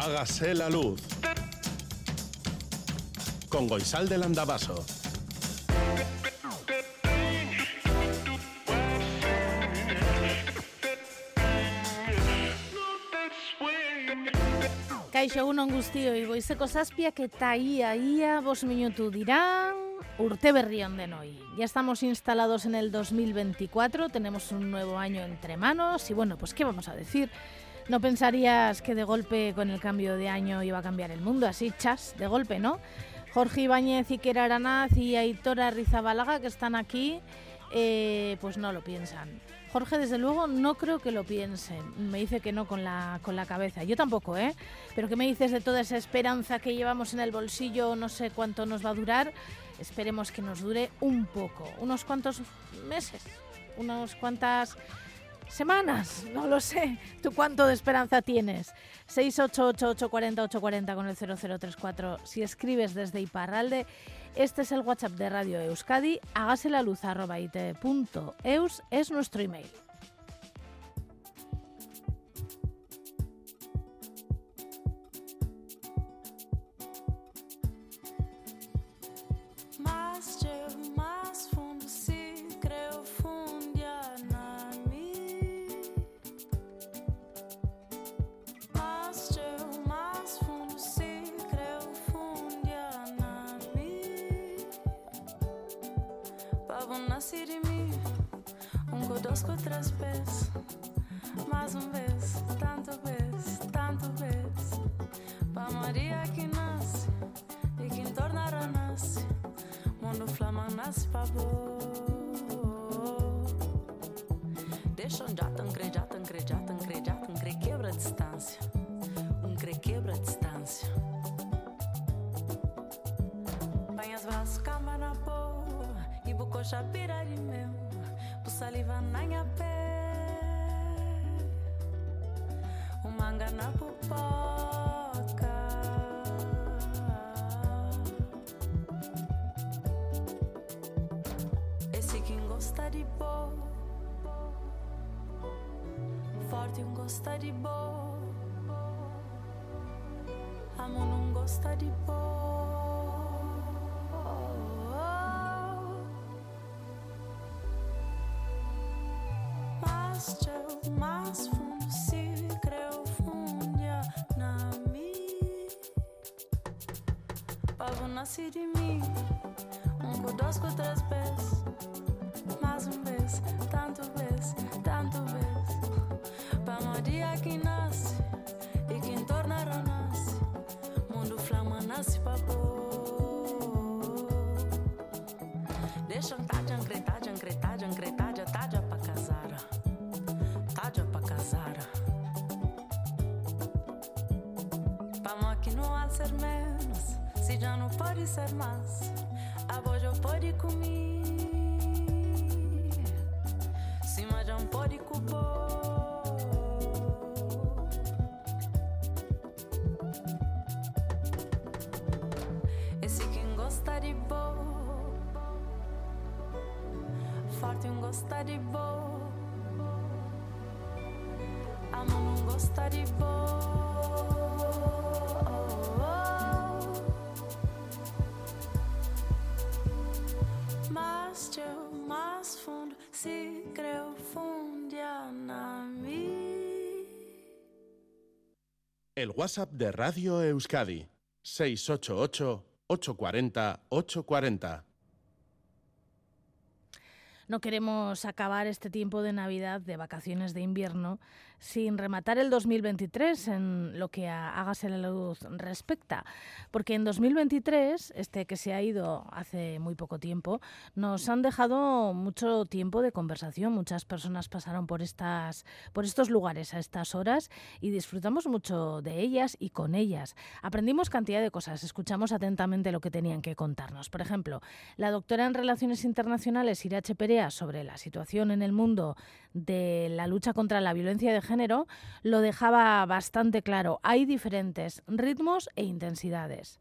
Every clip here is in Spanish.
Hágase la luz. Con Goisal del Andabaso. Kaixo egunon guztioi, goizeko zazpiak eta ia, ia, bos minutu dirán, urte berri onden hoy. Ya estamos instalados en el 2024, tenemos un nuevo año entre manos y bueno, pues ¿qué vamos a decir? No pensarías que de golpe con el cambio de año iba a cambiar el mundo, así chas, de golpe, ¿no? Jorge Ibáñez, Iker Aranaz y Aitora Rizabalaga, que están aquí, eh, pues no lo piensan. Jorge, desde luego, no creo que lo piensen. Me dice que no con la, con la cabeza. Yo tampoco, ¿eh? Pero ¿qué me dices de toda esa esperanza que llevamos en el bolsillo? No sé cuánto nos va a durar. Esperemos que nos dure un poco. Unos cuantos meses. Unos cuantas semanas, no lo sé. ¿Tú cuánto de esperanza tienes? 688-840-840 con el 0034. Si escribes desde Iparralde, este es el WhatsApp de Radio Euskadi. Hágase la luz arroba it.eus es nuestro email. Nascer de mim, um dois três pés. Mais um vez, tanto vez, tanto vez. Pa Maria que nasce e que tornará nasce. Mundo flama nasce pa. Deixa um já tão cre, já tão cre, tão cre, tão cre, quebra a distância. Um cre quebra a distância. Põe as braços, cama na boa. E bucocha pira saliva na minha pé. O manga na pupoca. Esse quem gosta de boa. Forte um gosta de boa. Amo não gosta de boa. Pavo nasce de mim. Um com dois com três pés. Ser mais. A voz já pode comer. Mas já pode cubor. Esse quem gosta de boa. Forte um gosta de boa. Amo não gosta de boa. El WhatsApp de Radio Euskadi. 688-840-840. No queremos acabar este tiempo de Navidad, de vacaciones de invierno, sin rematar el 2023 en lo que a Hágase la Luz respecta. Porque en 2023, este que se ha ido hace muy poco tiempo, nos han dejado mucho tiempo de conversación. Muchas personas pasaron por, estas, por estos lugares a estas horas y disfrutamos mucho de ellas y con ellas. Aprendimos cantidad de cosas, escuchamos atentamente lo que tenían que contarnos. Por ejemplo, la doctora en Relaciones Internacionales, Irache Perea, sobre la situación en el mundo de la lucha contra la violencia de género, lo dejaba bastante claro. Hay diferentes ritmos e intensidades.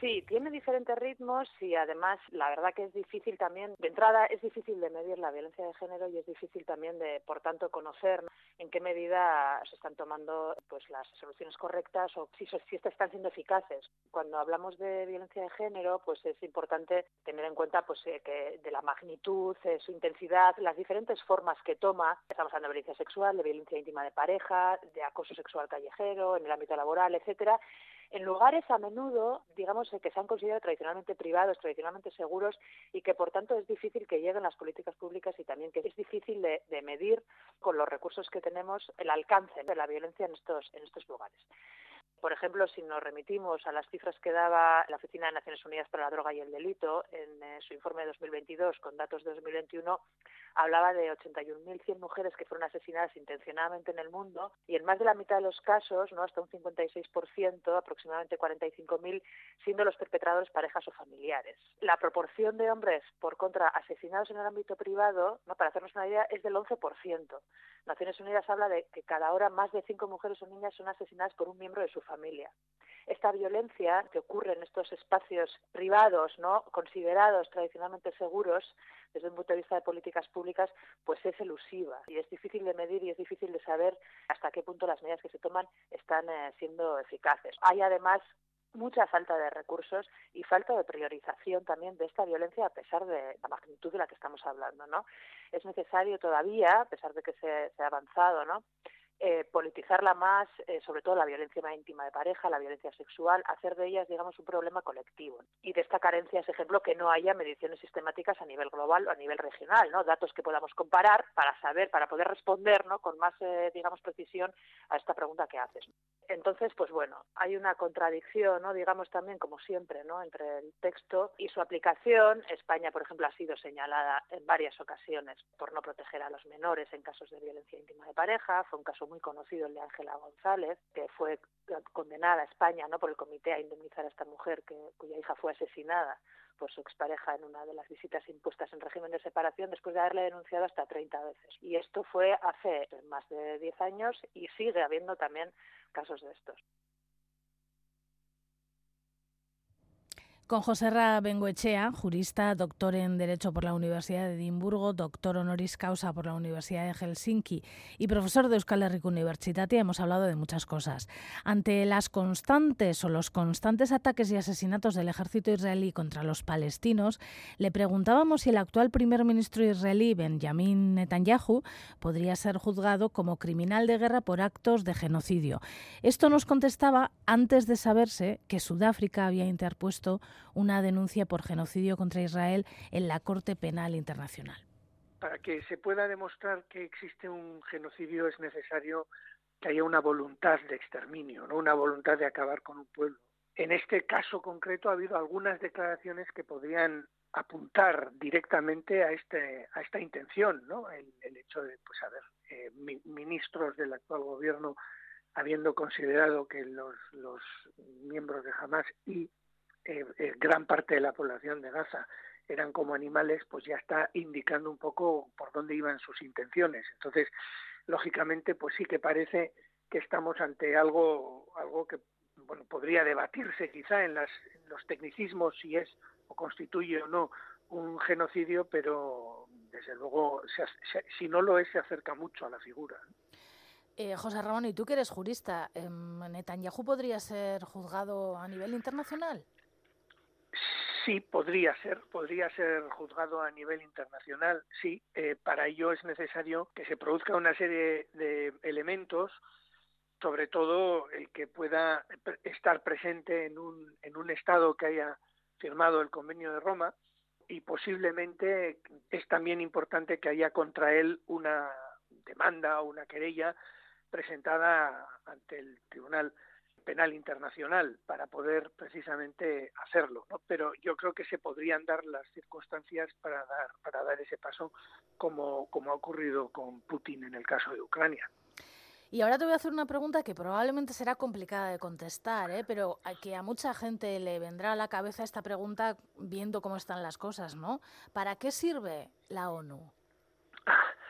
Sí, tiene diferentes ritmos y además la verdad que es difícil también, de entrada es difícil de medir la violencia de género y es difícil también de, por tanto, conocer en qué medida se están tomando pues las soluciones correctas o si, si estas están siendo eficaces. Cuando hablamos de violencia de género, pues es importante tener en cuenta pues eh, que de la magnitud, eh, su intensidad, las diferentes formas que toma. Estamos hablando de violencia sexual, de violencia íntima de pareja, de acoso sexual callejero, en el ámbito laboral, etcétera en lugares a menudo, digamos, que se han considerado tradicionalmente privados, tradicionalmente seguros y que por tanto es difícil que lleguen las políticas públicas y también que es difícil de, de medir con los recursos que tenemos el alcance de la violencia en estos, en estos lugares. Por ejemplo, si nos remitimos a las cifras que daba la Oficina de Naciones Unidas para la Droga y el Delito en eh, su informe de 2022 con datos de 2021, hablaba de 81.100 mujeres que fueron asesinadas intencionadamente en el mundo y en más de la mitad de los casos, no hasta un 56%, aproximadamente 45.000, siendo los perpetradores parejas o familiares. La proporción de hombres, por contra, asesinados en el ámbito privado, no para hacernos una idea, es del 11%. Naciones Unidas habla de que cada hora más de cinco mujeres o niñas son asesinadas por un miembro de su familia. Esta violencia que ocurre en estos espacios privados, ¿no? considerados tradicionalmente seguros, desde un punto de vista de políticas públicas, pues es elusiva y es difícil de medir y es difícil de saber hasta qué punto las medidas que se toman están eh, siendo eficaces. Hay además mucha falta de recursos y falta de priorización también de esta violencia a pesar de la magnitud de la que estamos hablando, ¿no? Es necesario todavía, a pesar de que se, se ha avanzado, ¿no? Eh, politizarla más, eh, sobre todo la violencia más íntima de pareja, la violencia sexual, hacer de ellas, digamos, un problema colectivo. Y de esta carencia es ejemplo que no haya mediciones sistemáticas a nivel global o a nivel regional, ¿no? Datos que podamos comparar para saber, para poder responder, ¿no? Con más, eh, digamos, precisión a esta pregunta que haces. Entonces, pues bueno, hay una contradicción, ¿no? Digamos también, como siempre, ¿no? Entre el texto y su aplicación. España, por ejemplo, ha sido señalada en varias ocasiones por no proteger a los menores en casos de violencia íntima de pareja. Fue un caso muy conocido, el de Ángela González, que fue condenada a España ¿no? por el comité a indemnizar a esta mujer que, cuya hija fue asesinada por su expareja en una de las visitas impuestas en régimen de separación después de haberle denunciado hasta 30 veces. Y esto fue hace más de 10 años y sigue habiendo también casos de estos. Con José Ra Bengoechea, jurista, doctor en Derecho por la Universidad de Edimburgo, doctor honoris causa por la Universidad de Helsinki y profesor de Euskal Herriko Universitatia, hemos hablado de muchas cosas. Ante las constantes o los constantes ataques y asesinatos del ejército israelí contra los palestinos, le preguntábamos si el actual primer ministro israelí, Benjamin Netanyahu, podría ser juzgado como criminal de guerra por actos de genocidio. Esto nos contestaba antes de saberse que Sudáfrica había interpuesto una denuncia por genocidio contra Israel en la Corte Penal Internacional. Para que se pueda demostrar que existe un genocidio es necesario que haya una voluntad de exterminio, no una voluntad de acabar con un pueblo. En este caso concreto ha habido algunas declaraciones que podrían apuntar directamente a este a esta intención, ¿no? El, el hecho de, pues, a eh, mi, ministros del actual gobierno habiendo considerado que los, los miembros de Hamas y eh, eh, gran parte de la población de Gaza eran como animales, pues ya está indicando un poco por dónde iban sus intenciones. Entonces, lógicamente, pues sí que parece que estamos ante algo, algo que bueno podría debatirse quizá en, las, los tecnicismos si es o constituye o no un genocidio, pero desde luego, se, se, si no lo es, se acerca mucho a la figura. Eh, José Ramón, y tú que eres jurista, eh, ¿Netanyahu podría ser juzgado a nivel internacional? Sí, podría ser, podría ser juzgado a nivel internacional, sí. Eh, para ello es necesario que se produzca una serie de elementos, sobre todo el que pueda estar presente en un, en un Estado que haya firmado el Convenio de Roma y posiblemente es también importante que haya contra él una demanda o una querella presentada ante el Tribunal penal internacional para poder precisamente hacerlo, ¿no? Pero yo creo que se podrían dar las circunstancias para dar para dar ese paso como como ha ocurrido con Putin en el caso de Ucrania. Y ahora te voy a hacer una pregunta que probablemente será complicada de contestar, ¿eh? pero a que a mucha gente le vendrá a la cabeza esta pregunta viendo cómo están las cosas, ¿no? ¿Para qué sirve la ONU?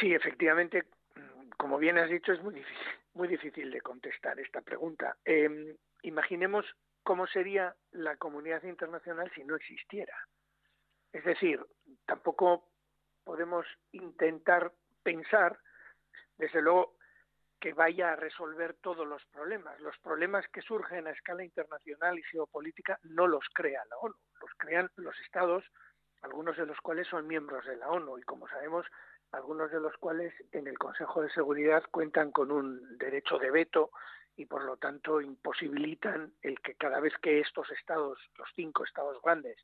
Sí, efectivamente, como bien has dicho, es muy difícil muy difícil de contestar esta pregunta. Eh, imaginemos cómo sería la comunidad internacional si no existiera. Es decir, tampoco podemos intentar pensar, desde luego, que vaya a resolver todos los problemas. Los problemas que surgen a escala internacional y geopolítica no los crea la ONU, los crean los estados, algunos de los cuales son miembros de la ONU y como sabemos, algunos de los cuales en el Consejo de Seguridad cuentan con un derecho de veto y por lo tanto imposibilitan el que cada vez que estos estados, los cinco estados grandes,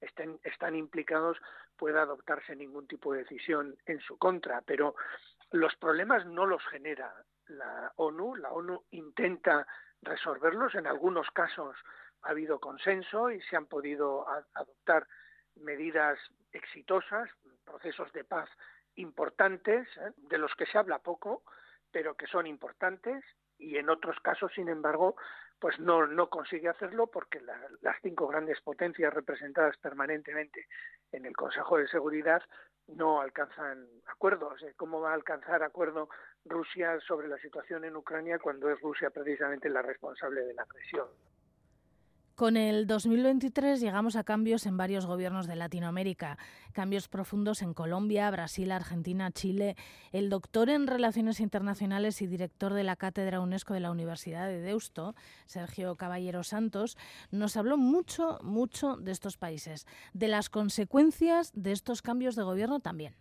estén, están implicados, pueda adoptarse ningún tipo de decisión en su contra. Pero los problemas no los genera la ONU, la ONU intenta resolverlos, en algunos casos ha habido consenso y se han podido adoptar medidas exitosas, procesos de paz importantes, ¿eh? de los que se habla poco, pero que son importantes, y en otros casos, sin embargo, pues no, no consigue hacerlo porque las cinco grandes potencias representadas permanentemente en el Consejo de Seguridad no alcanzan acuerdos. ¿Cómo va a alcanzar acuerdo Rusia sobre la situación en Ucrania cuando es Rusia precisamente la responsable de la agresión? Con el 2023 llegamos a cambios en varios gobiernos de Latinoamérica, cambios profundos en Colombia, Brasil, Argentina, Chile. El doctor en Relaciones Internacionales y director de la Cátedra UNESCO de la Universidad de Deusto, Sergio Caballero Santos, nos habló mucho, mucho de estos países, de las consecuencias de estos cambios de gobierno también.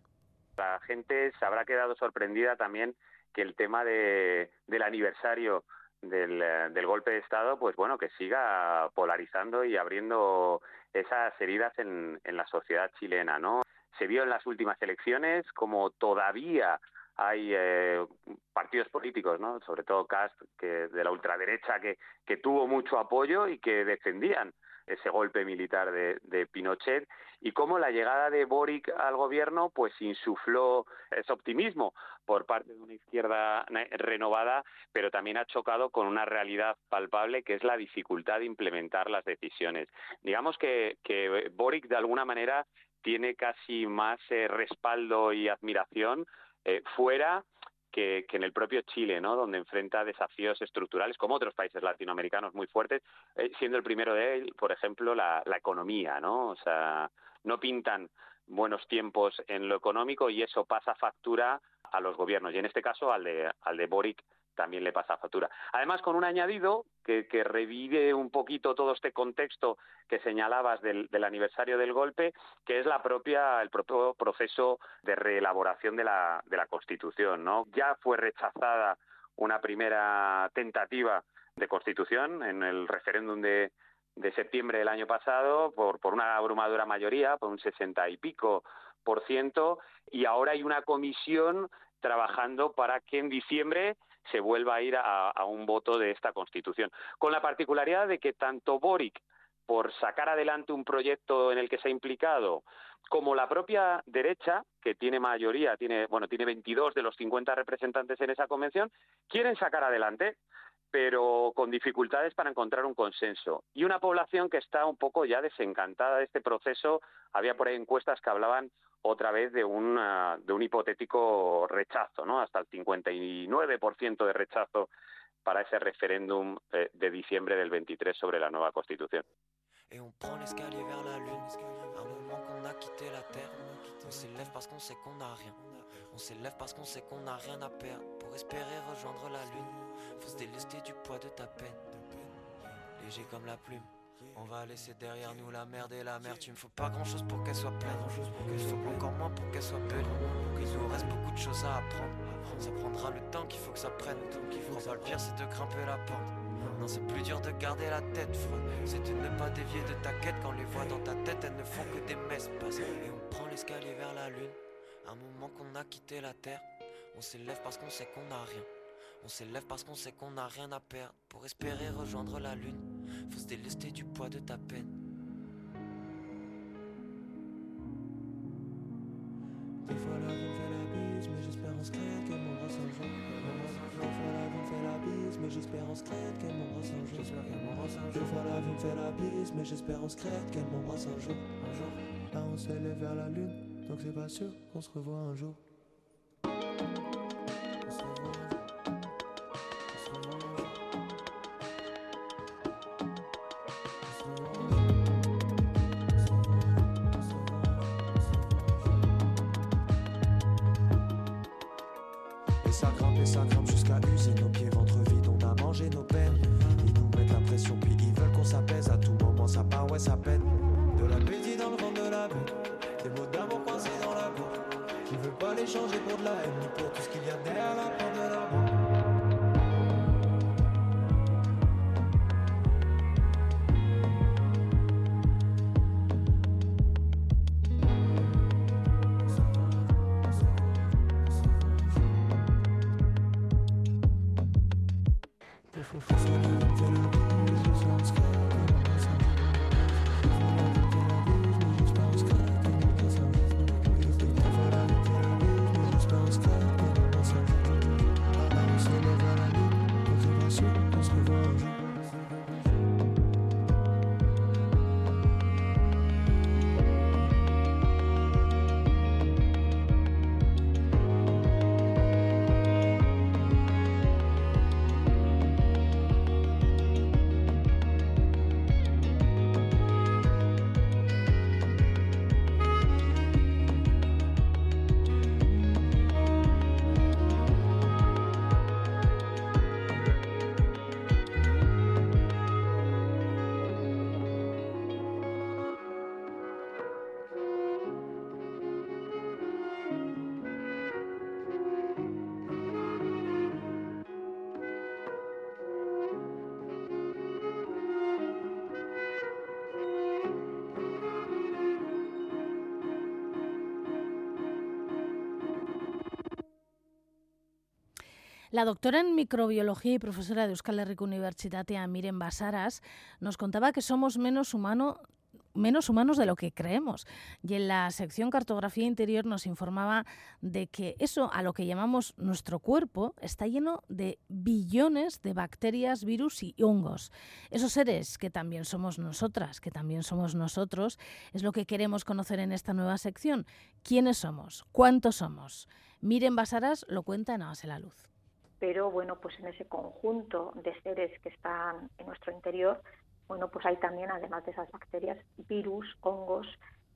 La gente se habrá quedado sorprendida también que el tema de, del aniversario del, eh, del, golpe de Estado, pues bueno, que siga polarizando y abriendo esas heridas en, en la sociedad chilena, ¿no? Se vio en las últimas elecciones como todavía hay eh, partidos políticos, ¿no? sobre todo Cast, que de la ultraderecha, que, que tuvo mucho apoyo y que defendían ese golpe militar de, Pinochet y cómo la llegada de Boric al gobierno pues insufló ese optimismo por parte de una izquierda renovada, pero también ha chocado con una realidad palpable que es la dificultad de implementar las decisiones. Digamos que, que Boric de alguna manera tiene casi más eh, respaldo y admiración eh, fuera que, que, en el propio Chile, ¿no? donde enfrenta desafíos estructurales, como otros países latinoamericanos muy fuertes, eh, siendo el primero de él, por ejemplo, la, la economía, ¿no? O sea, no pintan buenos tiempos en lo económico y eso pasa factura a los gobiernos, y en este caso al de, al de Boric también le pasa factura. Además, con un añadido que, revive un poquito todo este contexto que señalabas del, aniversario del golpe, que es la propia, el propio proceso de reelaboración de la, de la Constitución. ¿no? Ya fue rechazada una primera tentativa de Constitución en el referéndum de, de septiembre del año pasado por, por una abrumadora mayoría, por un sesenta y pico por ciento, y ahora hay una comisión trabajando para que en diciembre se vuelva a ir a, un voto de esta Constitución. Con la particularidad de que tanto Boric, por sacar adelante un proyecto en el que se ha implicado, como la propia derecha, que tiene mayoría, tiene, bueno, tiene 22 de los 50 representantes en esa convención, quieren sacar adelante, pero con dificultades para encontrar un consenso. Y una población que está un poco ya desencantada de este proceso. Había por ahí encuestas que hablaban otra vez de un, de un hipotético rechazo, ¿no? Hasta el 59% de rechazo para ese referéndum eh, de diciembre del 23 sobre la nueva Constitución. Et on prend l'escalier vers la lune, un moment qu'on a quitté la terre. On s'élève parce qu'on sait qu'on n'a rien. On s'élève parce qu'on sait qu'on n'a rien à perdre. Pour espérer rejoindre la lune, faut se délester du poids de ta peine. Léger comme la plume. On va laisser derrière nous la merde et la mer. Tu me faut pas grand chose pour qu'elle soit pleine. Il faut encore moins pour qu'elle soit belle. Il nous reste beaucoup de choses à apprendre. Ça prendra le temps qu'il faut que ça prenne. Crois pas le pire, c'est de grimper la pente. Non, c'est plus dur de garder la tête froide. C'est de ne pas dévier de ta quête quand les voix dans ta tête elles ne font que des messes. Et on prend l'escalier vers la lune. Un moment qu'on a quitté la terre. On s'élève parce qu'on sait qu'on n'a rien. On s'élève parce qu'on sait qu'on n'a rien à perdre. Pour espérer rejoindre la lune, faut se délester du poids de ta peine. Des fois la vie me fait la bise, mais j'espère en secret qu'elle m'embrasse un jour. Des fois la vie me fait la bise, mais j'espère en secret qu'elle m'embrasse un jour. Des fois la vie me fait la bise, mais j'espère en secret qu'elle m'embrasse un jour. Un jour. Là on s'élève vers la lune, donc c'est pas sûr qu'on se revoit un jour. La doctora en microbiología y profesora de Euskal Herriko Unibertsitatea, Miren Basaras, nos contaba que somos menos humano, menos humanos de lo que creemos. Y en la sección Cartografía Interior nos informaba de que eso a lo que llamamos nuestro cuerpo está lleno de billones de bacterias, virus y hongos. Esos seres que también somos nosotras, que también somos nosotros, es lo que queremos conocer en esta nueva sección. ¿Quiénes somos? ¿Cuántos somos? Miren Basaras lo cuenta en Hágase la Luz pero bueno, pues en ese conjunto de seres que están en nuestro interior, bueno, pues hay también, además de esas bacterias, virus, hongos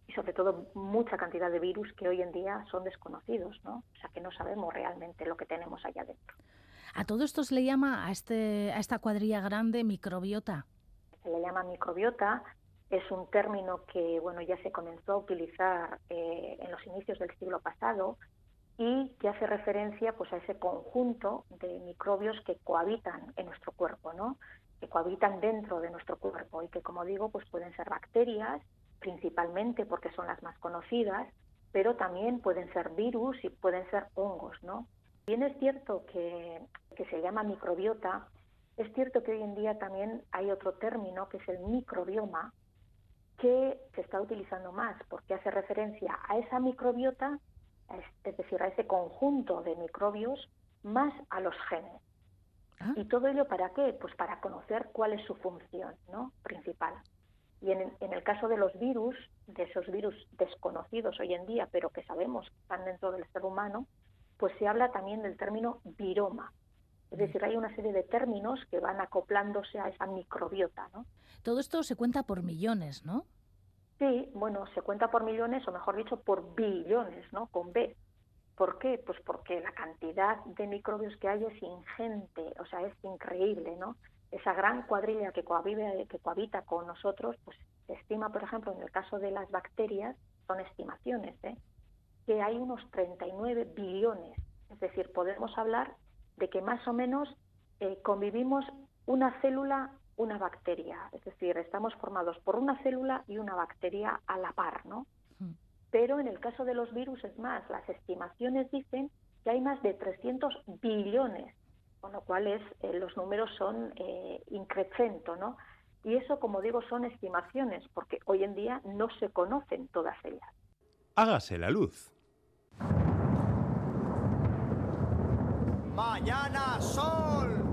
y sobre todo mucha cantidad de virus que hoy en día son desconocidos, ¿no? O sea, que no sabemos realmente lo que tenemos allá dentro. ¿A todo esto se le llama a, este, a esta cuadrilla grande microbiota? Se le llama microbiota, es un término que, bueno, ya se comenzó a utilizar eh, en los inicios del siglo pasado, y que hace referencia pues a ese conjunto de microbios que cohabitan en nuestro cuerpo, ¿no? que cohabitan dentro de nuestro cuerpo y que como digo pues pueden ser bacterias principalmente porque son las más conocidas, pero también pueden ser virus y pueden ser hongos, ¿no? Bien es cierto que, que se llama microbiota, es cierto que hoy en día también hay otro término que es el microbioma, que se está utilizando más porque hace referencia a esa microbiota es decir, a ese conjunto de microbios más a los genes. Ah. ¿Y todo ello para qué? Pues para conocer cuál es su función ¿no? principal. Y en, en, el caso de los virus, de esos virus desconocidos hoy en día, pero que sabemos que están dentro del ser humano, pues se habla también del término viroma. Es decir, hay una serie de términos que van acoplándose a esa microbiota. ¿no? Todo esto se cuenta por millones, ¿no? Sí, bueno, se cuenta por millones, o mejor dicho, por billones, ¿no? Con B. ¿Por qué? Pues porque la cantidad de microbios que hay es ingente, o sea, es increíble, ¿no? Esa gran cuadrilla que que cohabita con nosotros, pues se estima, por ejemplo, en el caso de las bacterias, son estimaciones, ¿eh? que hay unos 39 billones. Es decir, podemos hablar de que más o menos eh, convivimos una célula una bacteria, es decir, estamos formados por una célula y una bacteria a la par, ¿no? Pero en el caso de los virus es más, las estimaciones dicen que hay más de 300 billones, con lo cual es, eh, los números son eh, ¿no? Y eso, como digo, son estimaciones, porque hoy en día no se conocen todas ellas. Hágase la luz. Mañana sol.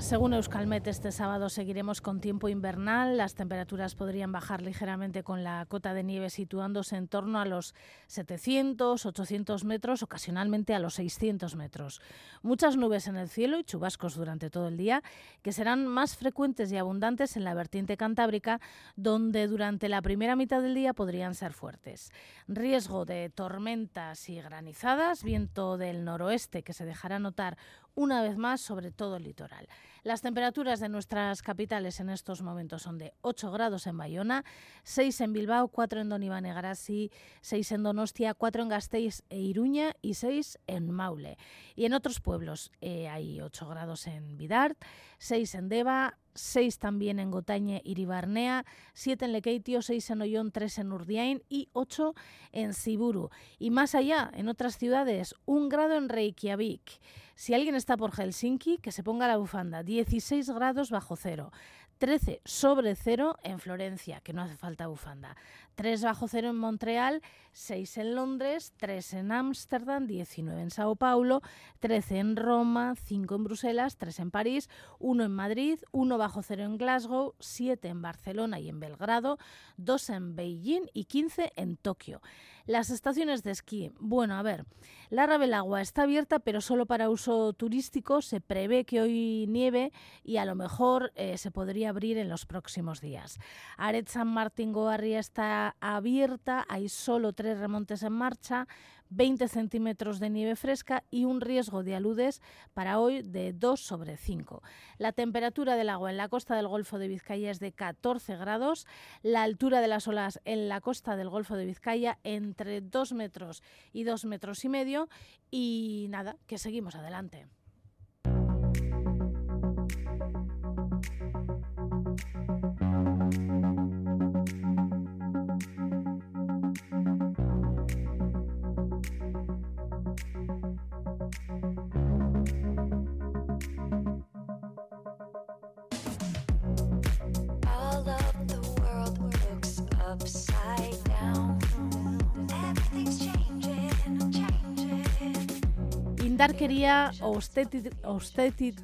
Según Euskalmet, este sábado seguiremos con tiempo invernal. Las temperaturas podrían bajar ligeramente con la cota de nieve situándose en torno a los 700, 800 metros, ocasionalmente a los 600 metros. Muchas nubes en el cielo y chubascos durante todo el día, que serán más frecuentes y abundantes en la vertiente cantábrica, donde durante la primera mitad del día podrían ser fuertes. Riesgo de tormentas y granizadas, viento del noroeste que se dejará notar una vez más sobre todo el litoral. Las temperaturas de nuestras capitales en estos momentos son de 8 grados en Bayona, 6 en Bilbao, 4 en Donibane Garasi, 6 en Donostia, 4 en Gasteiz e Iruña y 6 en Maule. Y en otros pueblos eh, hay 8 grados en Vidart, 6 en Deva, 6 también en Gotañe, Iribarnea, 7 en Lekeitio, 6 en Ollón, 3 en Urdiain y 8 en Siburu. Y más allá, en otras ciudades, 1 grado en Reykjavik. Si alguien está por Helsinki, que se ponga la bufanda, 16 grados bajo cero. 13 sobre cero en Florencia, que no hace falta bufanda. 3 bajo cero en Montreal, 6 en Londres, 3 en Ámsterdam, 19 en Sao Paulo, 13 en Roma, 5 en Bruselas, 3 en París, 1 en Madrid, 1 bajo cero en Glasgow, 7 en Barcelona y en Belgrado, 2 en Beijing y 15 en Tokio. Las estaciones de esquí. Bueno, a ver, la Rabelagua está abierta, pero solo para uso turístico. Se prevé que hoy nieve y a lo mejor eh, se podría abrir en los próximos días. Aret San Martín Goarria está abierta, hay solo tres remontes en marcha. 20 centímetros de nieve fresca y un riesgo de aludes para hoy de 2 sobre 5. La temperatura del agua en la costa del Golfo de Vizcaya es de 14 grados, la altura de las olas en la costa del Golfo de Vizcaya entre 2 metros y 2 metros y medio y nada, que seguimos adelante. Indarkeria obstetit, obstetit,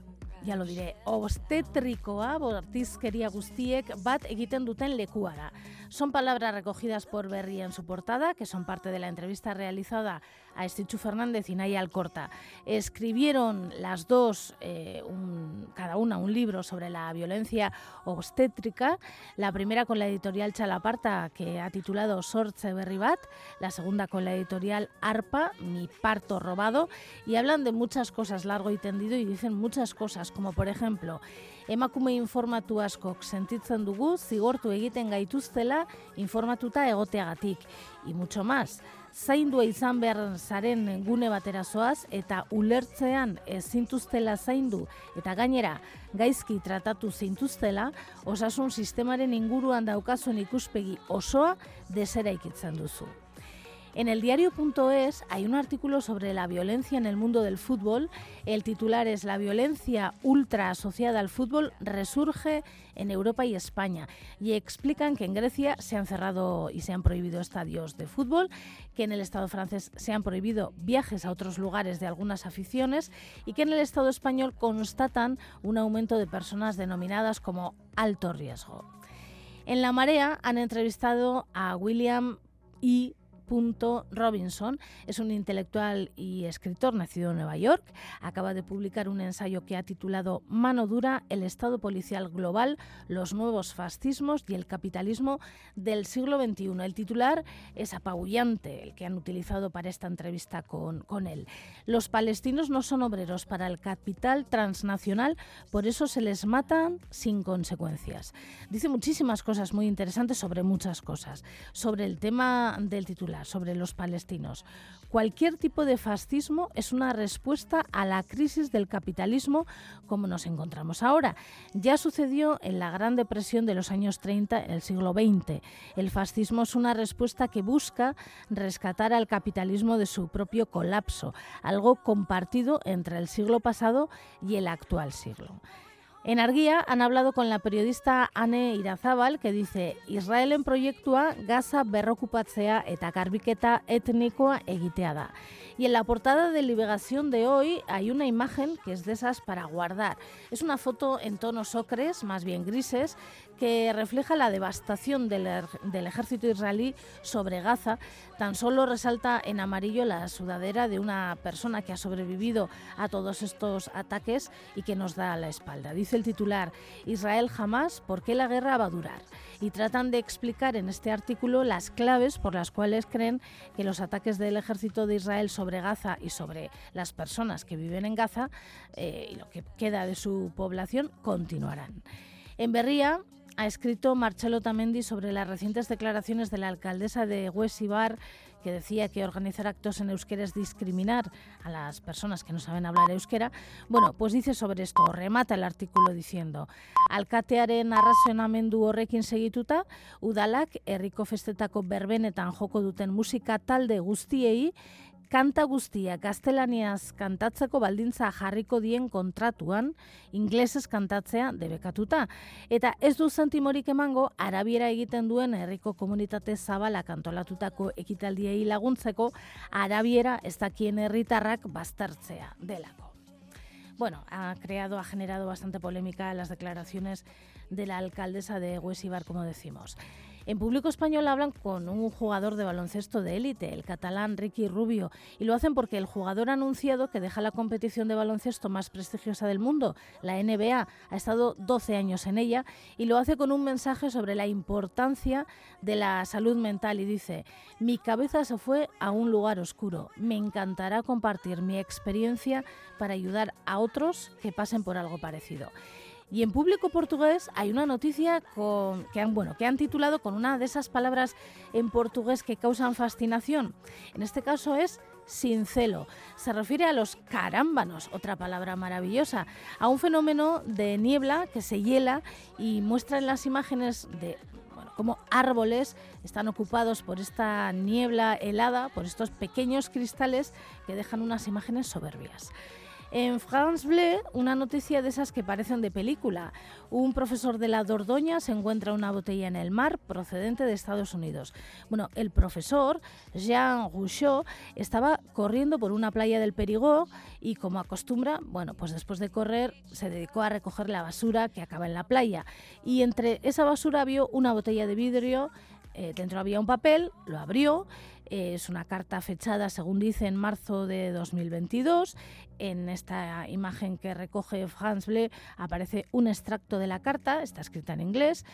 ja lo diré, obstetrikoa bortizkeria guztiek bat egiten duten lekua da. Son palabras recogidas por Berry en su portada, que son parte de la entrevista realizada a Estichu Fernández y Naya Alcorta. Escribieron las dos, eh, cada una, un libro sobre la violencia obstétrica. La primera con la editorial Chalaparta, que ha titulado Sortze Berri Bat. La segunda con la editorial Arpa, Mi parto robado. Y hablan de muchas cosas largo y tendido y dicen muchas cosas, como por ejemplo, emakume informatu askok sentitzen dugu zigortu egiten gaituztela informatuta egoteagatik. Y mucho más. Zaindua izan behar zaren gune batera zoaz eta ulertzean ezintuztela zaindu eta gainera gaizki tratatu zintuztela osasun sistemaren inguruan daukazuen ikuspegi osoa deseraikitzen duzu. En el diario.es hay un artículo sobre la violencia en el mundo del fútbol. El titular es La violencia ultra asociada al fútbol resurge en Europa y España. Y explican que en Grecia se han cerrado y se han prohibido estadios de fútbol, que en el Estado francés se han prohibido viajes a otros lugares de algunas aficiones y que en el Estado español constatan un aumento de personas denominadas como alto riesgo. En La Marea han entrevistado a William E. Robinson es un intelectual y escritor nacido en Nueva York. Acaba de publicar un ensayo que ha titulado Mano dura, el Estado policial global, los nuevos fascismos y el capitalismo del siglo XXI. El titular es apabullante, el que han utilizado para esta entrevista con, con él. Los palestinos no son obreros para el capital transnacional, por eso se les matan sin consecuencias. Dice muchísimas cosas muy interesantes sobre muchas cosas. Sobre el tema del titular, sobre los palestinos. Cualquier tipo de fascismo es una respuesta a la crisis del capitalismo como nos encontramos ahora. Ya sucedió en la Gran Depresión de los años 30 en el siglo XX. El fascismo es una respuesta que busca rescatar al capitalismo de su propio colapso, algo compartido entre el siglo pasado y el actual siglo. En Arguía han hablado con la periodista Anne Irazábal que dice Israelen proiektua Gaza berrokupatzea eta garbiketa etnikoa egitea da. Y en la portada de Liberación de hoy hay una imagen que es de esas para guardar. Es una foto en tonos ocres, más bien grises, que refleja la devastación del, er- del ejército israelí sobre Gaza. Tan solo resalta en amarillo la sudadera de una persona que ha sobrevivido a todos estos ataques y que nos da la espalda. Dice el titular, Israel jamás, ¿por qué la guerra va a durar? Y tratan de explicar en este artículo las claves por las cuales creen que los ataques del ejército de Israel sobre Gaza y sobre las personas que viven en Gaza eh, y lo que queda de su población continuarán. En Berría ha escrito Marcelo Tamendi sobre las recientes declaraciones de la alcaldesa de Huesibar que decía que organizar actos en euskera es discriminar a las personas que no saben hablar euskera. Bueno, pues dice sobre esto, remata el artículo diciendo Alkatearen arrazionamendu horrekin segituta, udalak herriko festetako berbenetan joko duten musika talde guztiei kanta guztia gaztelaniaz kantatzeko baldintza jarriko dien kontratuan inglesez kantatzea debekatuta. Eta ez du zentimorik emango arabiera egiten duen herriko komunitate zabala kantolatutako ekitaldiei laguntzeko arabiera ez dakien herritarrak baztertzea delako. Bueno, ha creado, ha generado bastante polémica las declaraciones de la alcaldesa de Huesibar, como decimos. En público español hablan con un jugador de baloncesto de élite, el catalán Ricky Rubio, y lo hacen porque el jugador ha anunciado que deja la competición de baloncesto más prestigiosa del mundo, la NBA. Ha estado 12 años en ella y lo hace con un mensaje sobre la importancia de la salud mental y dice, mi cabeza se fue a un lugar oscuro. Me encantará compartir mi experiencia para ayudar a otros que pasen por algo parecido. Y en público portugués hay una noticia con, que, han, bueno, que titulado con una de esas palabras en portugués que causan fascinación. En este caso es sincelo. Se refiere a los carámbanos, otra palabra maravillosa, a un fenómeno de niebla que se hiela y muestra en las imágenes de cómo árboles están ocupados por esta niebla helada, por estos pequeños cristales que dejan unas imágenes soberbias. En France Bleu, una noticia de esas que parecen de película. Un profesor de la Dordoña se encuentra una botella en el mar procedente de Estados Unidos. Bueno, el profesor, Jean Rouchot, estaba corriendo por una playa del Perigord y como acostumbra, bueno, pues después de correr se dedicó a recoger la basura que acaba en la playa. Y entre esa basura vio una botella de vidrio, eh, dentro había un papel, lo abrió. Es una carta fechada, según dice, en marzo de 2022. En esta imagen que recoge France Bleu aparece un extracto de la carta, está escrita en inglés.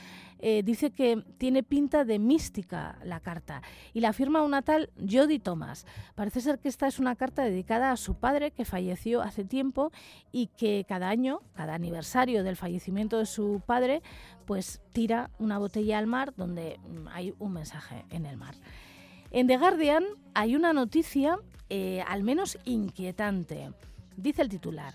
Eh, dice que tiene pinta de mística la carta y la firma una tal Jodie Thomas. Parece ser que esta es una carta dedicada a su padre que falleció hace tiempo y que cada año, cada aniversario del fallecimiento de su padre, pues tira una botella al mar donde hay un mensaje en el mar. En The Guardian hay una noticia eh, al menos inquietante. Dice el titular,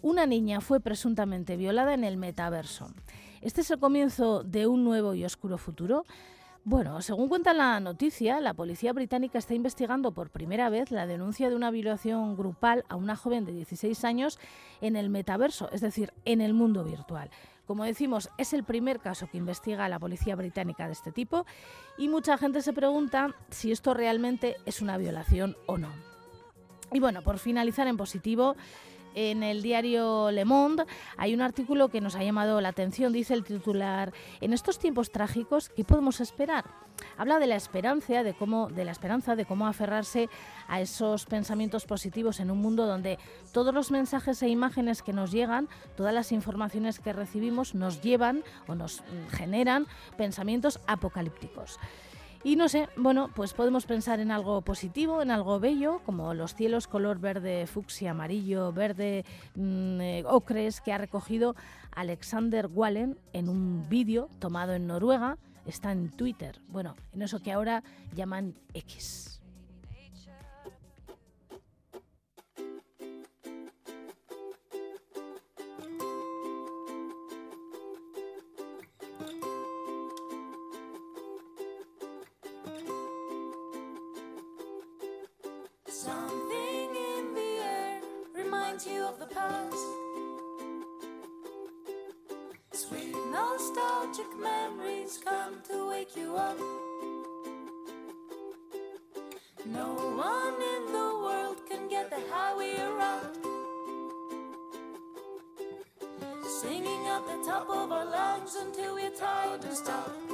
una niña fue presuntamente violada en el metaverso. ¿Este es el comienzo de un nuevo y oscuro futuro? Bueno, según cuenta la noticia, la policía británica está investigando por primera vez la denuncia de una violación grupal a una joven de 16 años en el metaverso, es decir, en el mundo virtual. Como decimos, es el primer caso que investiga la policía británica de este tipo y mucha gente se pregunta si esto realmente es una violación o no. Y bueno, por finalizar en positivo, en el diario Le Monde hay un artículo que nos ha llamado la atención, dice el titular, en estos tiempos trágicos, ¿qué podemos esperar? Habla de la esperanza, de cómo, de la esperanza, de cómo aferrarse a esos pensamientos positivos en un mundo donde todos los mensajes e imágenes que nos llegan, todas las informaciones que recibimos nos llevan o nos generan pensamientos apocalípticos. Y no sé, bueno, pues podemos pensar en algo positivo, en algo bello, como los cielos color verde, fucsia, amarillo, verde, mm, eh, ocres que ha recogido Alexander Wallen en un vídeo tomado en Noruega. Está en Twitter, bueno, en eso que ahora llaman X. past. nostalgic memories come to wake you up. No one in the world can get the highway around. Singing at the top of our lungs until we're tired and stop.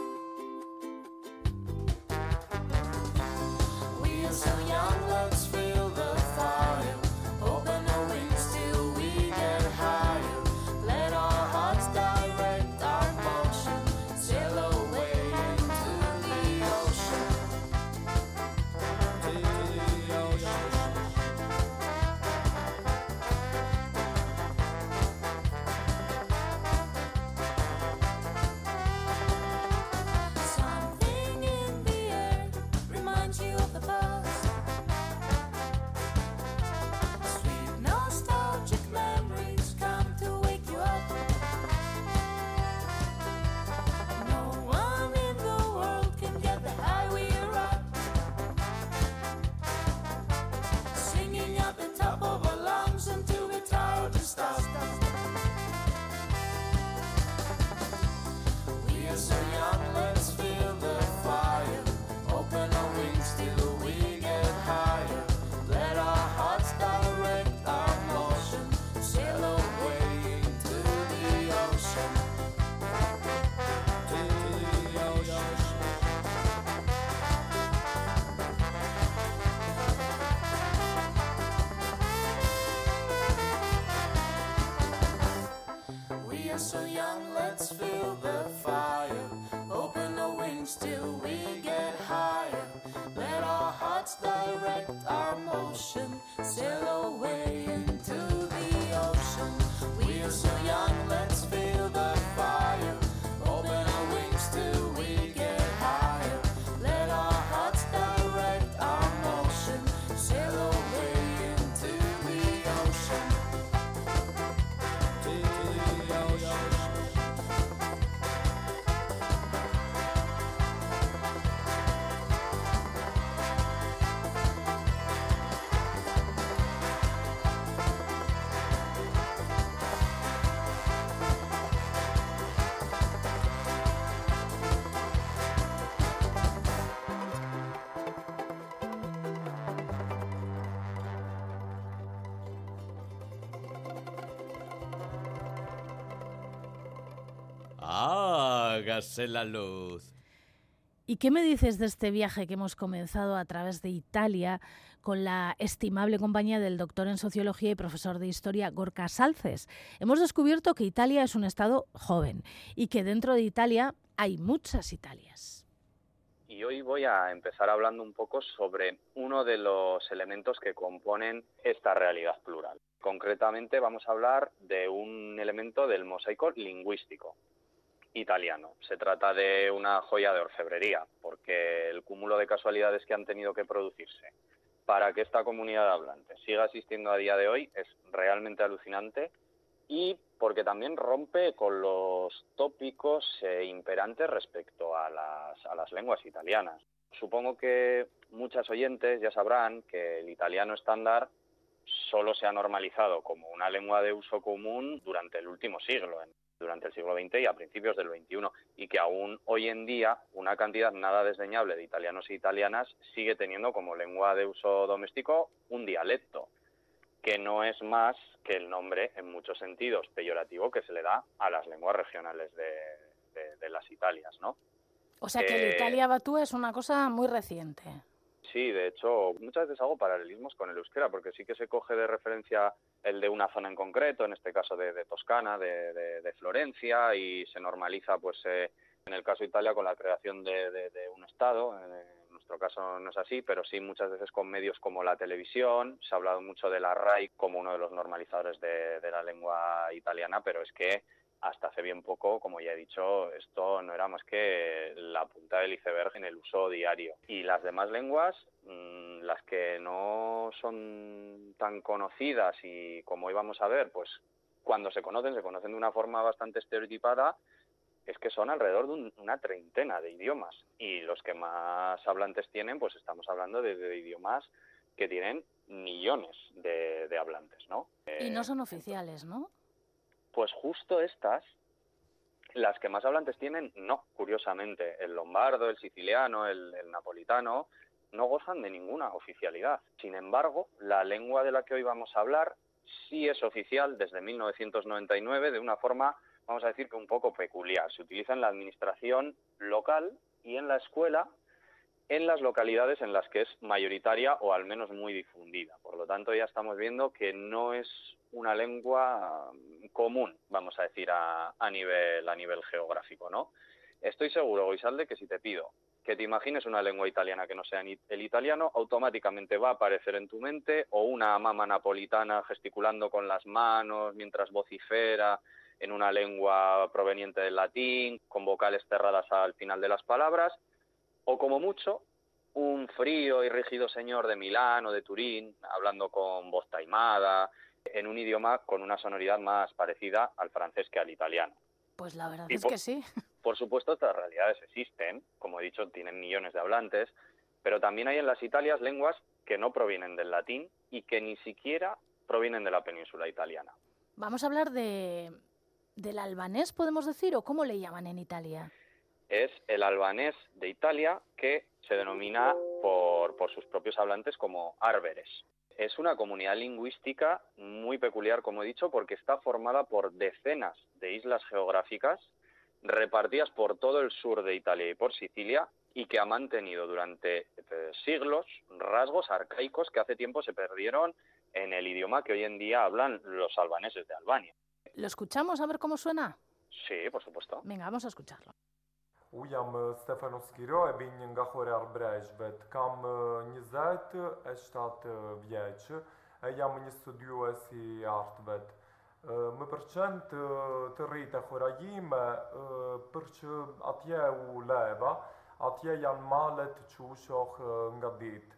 We are so young, let's feel the fire. Open our wings till we get higher. Let our hearts direct our motion. Sail away Hágase la luz. ¿Y qué me dices de este viaje que hemos comenzado a través de Italia con la estimable compañía del doctor en sociología y profesor de historia Gorka Salces? Hemos descubierto que Italia es un estado joven y que dentro de Italia hay muchas Italias. Y hoy voy a empezar hablando un poco sobre uno de los elementos que componen esta realidad plural. Concretamente vamos a hablar de un elemento del mosaico lingüístico italiano. Se trata de una joya de orfebrería, porque el cúmulo de casualidades que han tenido que producirse para que esta comunidad hablante siga existiendo a día de hoy es realmente alucinante y porque también rompe con los tópicos eh, imperantes respecto a las, a las lenguas italianas. Supongo que muchas oyentes ya sabrán que el italiano estándar solo se ha normalizado como una lengua de uso común durante el último siglo, durante el siglo XX y a principios del XXI, y que aún hoy en día una cantidad nada desdeñable de italianos e italianas sigue teniendo como lengua de uso doméstico un dialecto, que no es más que el nombre, en muchos sentidos, peyorativo que se le da a las lenguas regionales de, de- de las Italias, ¿no? O sea que el Eh, Italia Batúa es una cosa muy reciente. Sí, de hecho, muchas veces hago paralelismos con el euskera, porque sí que se coge de referencia el de una zona en concreto, en este caso de, de Toscana, de, de- de Florencia, y se normaliza, pues, eh, en el caso de Italia, con la creación de, un Estado. En nuestro caso no es así, pero sí muchas veces con medios como la televisión. Se ha hablado mucho de la RAI como uno de los normalizadores de la lengua italiana, pero es que hasta hace bien poco, como ya he dicho, esto no era más que la punta del iceberg en el uso diario. Y las demás lenguas, mm, las que no son tan conocidas y como íbamos a ver, pues cuando se conocen, se conocen de una forma bastante estereotipada, es que son alrededor de un- una treintena de idiomas. Y los que más hablantes tienen, pues estamos hablando de, de idiomas que tienen millones de, de hablantes, ¿no? Y Eh, no son oficiales, ¿no? Pues justo estas, Las que más hablantes tienen, no, curiosamente. El lombardo, el siciliano, el, napolitano, no gozan de ninguna oficialidad. Sin embargo, la lengua de la que hoy vamos a hablar sí es oficial desde 1999 de una forma, vamos a decir que un poco peculiar. Se utiliza en la administración local y en la escuela en las localidades en las que es mayoritaria o al menos muy difundida. Por lo tanto, ya estamos viendo que no es una lengua común, vamos a decir, a, a nivel, a nivel geográfico, ¿no? Estoy seguro, Goisalde, que si te pido que te imagines una lengua italiana que no sea el italiano, automáticamente va a aparecer en tu mente o una mama napolitana gesticulando con las manos mientras vocifera en una lengua proveniente del latín, con vocales cerradas al final de las palabras, o como mucho, un frío y rígido señor de Milán o de Turín, hablando con voz taimada, en un idioma con una sonoridad más parecida al francés que al italiano. Pues la verdad Y es por- que sí. Por supuesto, estas realidades existen, como he dicho, tienen millones de hablantes, pero también hay en las Italias lenguas que no provienen del latín y que ni siquiera provienen de la península italiana. Vamos a hablar de del albanés, podemos decir, o cómo le llaman en Italia. Es el albanés de Italia que se denomina por, por sus propios hablantes como árberes. Es una comunidad lingüística muy peculiar, como he dicho, porque está formada por decenas de islas geográficas repartidas por todo el sur de Italia y por Sicilia y que ha mantenido durante eh, siglos rasgos arcaicos que hace tiempo se perdieron en el idioma que hoy en día hablan los albaneses de Albania. ¿Lo escuchamos a ver cómo suena? Sí, por supuesto. Venga, vamos a escucharlo. U jam Stefanos Kiro, e binj nga Horea Arbreshbet. Kam eh, 27 vjeç, e jam një studiues i artëvet. Eh, Më pëlqen të, të rrit e Horajime për që atje u leva, atje janë malet që u shoh nga ditë.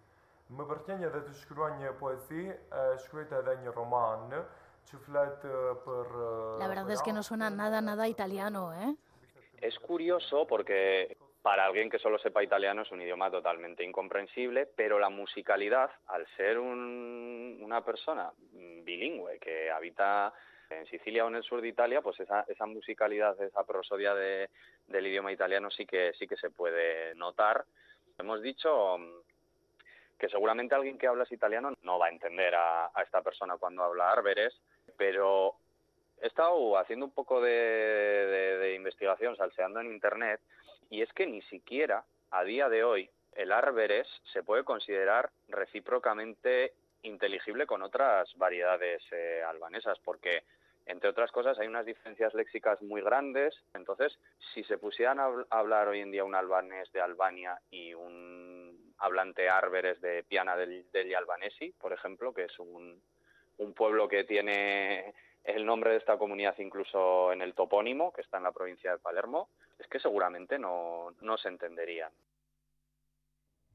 Më pëlqen edhe të shkruaj një poezi, e shkruajt edhe një roman që flet eh, për La verdad es que no suena nada, nada italiano, ¿eh? Es curioso porque para alguien que solo sepa italiano es un idioma totalmente incomprensible, pero la musicalidad, al ser un- una persona bilingüe que habita en Sicilia o en el sur de Italia, pues esa, esa musicalidad, esa prosodia de- del idioma italiano sí que, sí que se puede notar. Hemos dicho mm, que seguramente alguien que habla italiano no va a entender a, a esta persona cuando habla árberes, pero he estado haciendo un poco de, investigación, salseando en Internet, y es que ni siquiera a día de hoy el árberes se puede considerar recíprocamente inteligible con otras variedades eh, albanesas, porque entre otras cosas hay unas diferencias léxicas muy grandes. Entonces, si se pusieran a habl- a hablar hoy en día un albanés de Albania y un hablante árberes de Piana del, degli Albanesi, por ejemplo, que es un pueblo que tiene el nombre de esta comunidad incluso en el topónimo, que está en la provincia de Palermo, es que seguramente no, no se entenderían.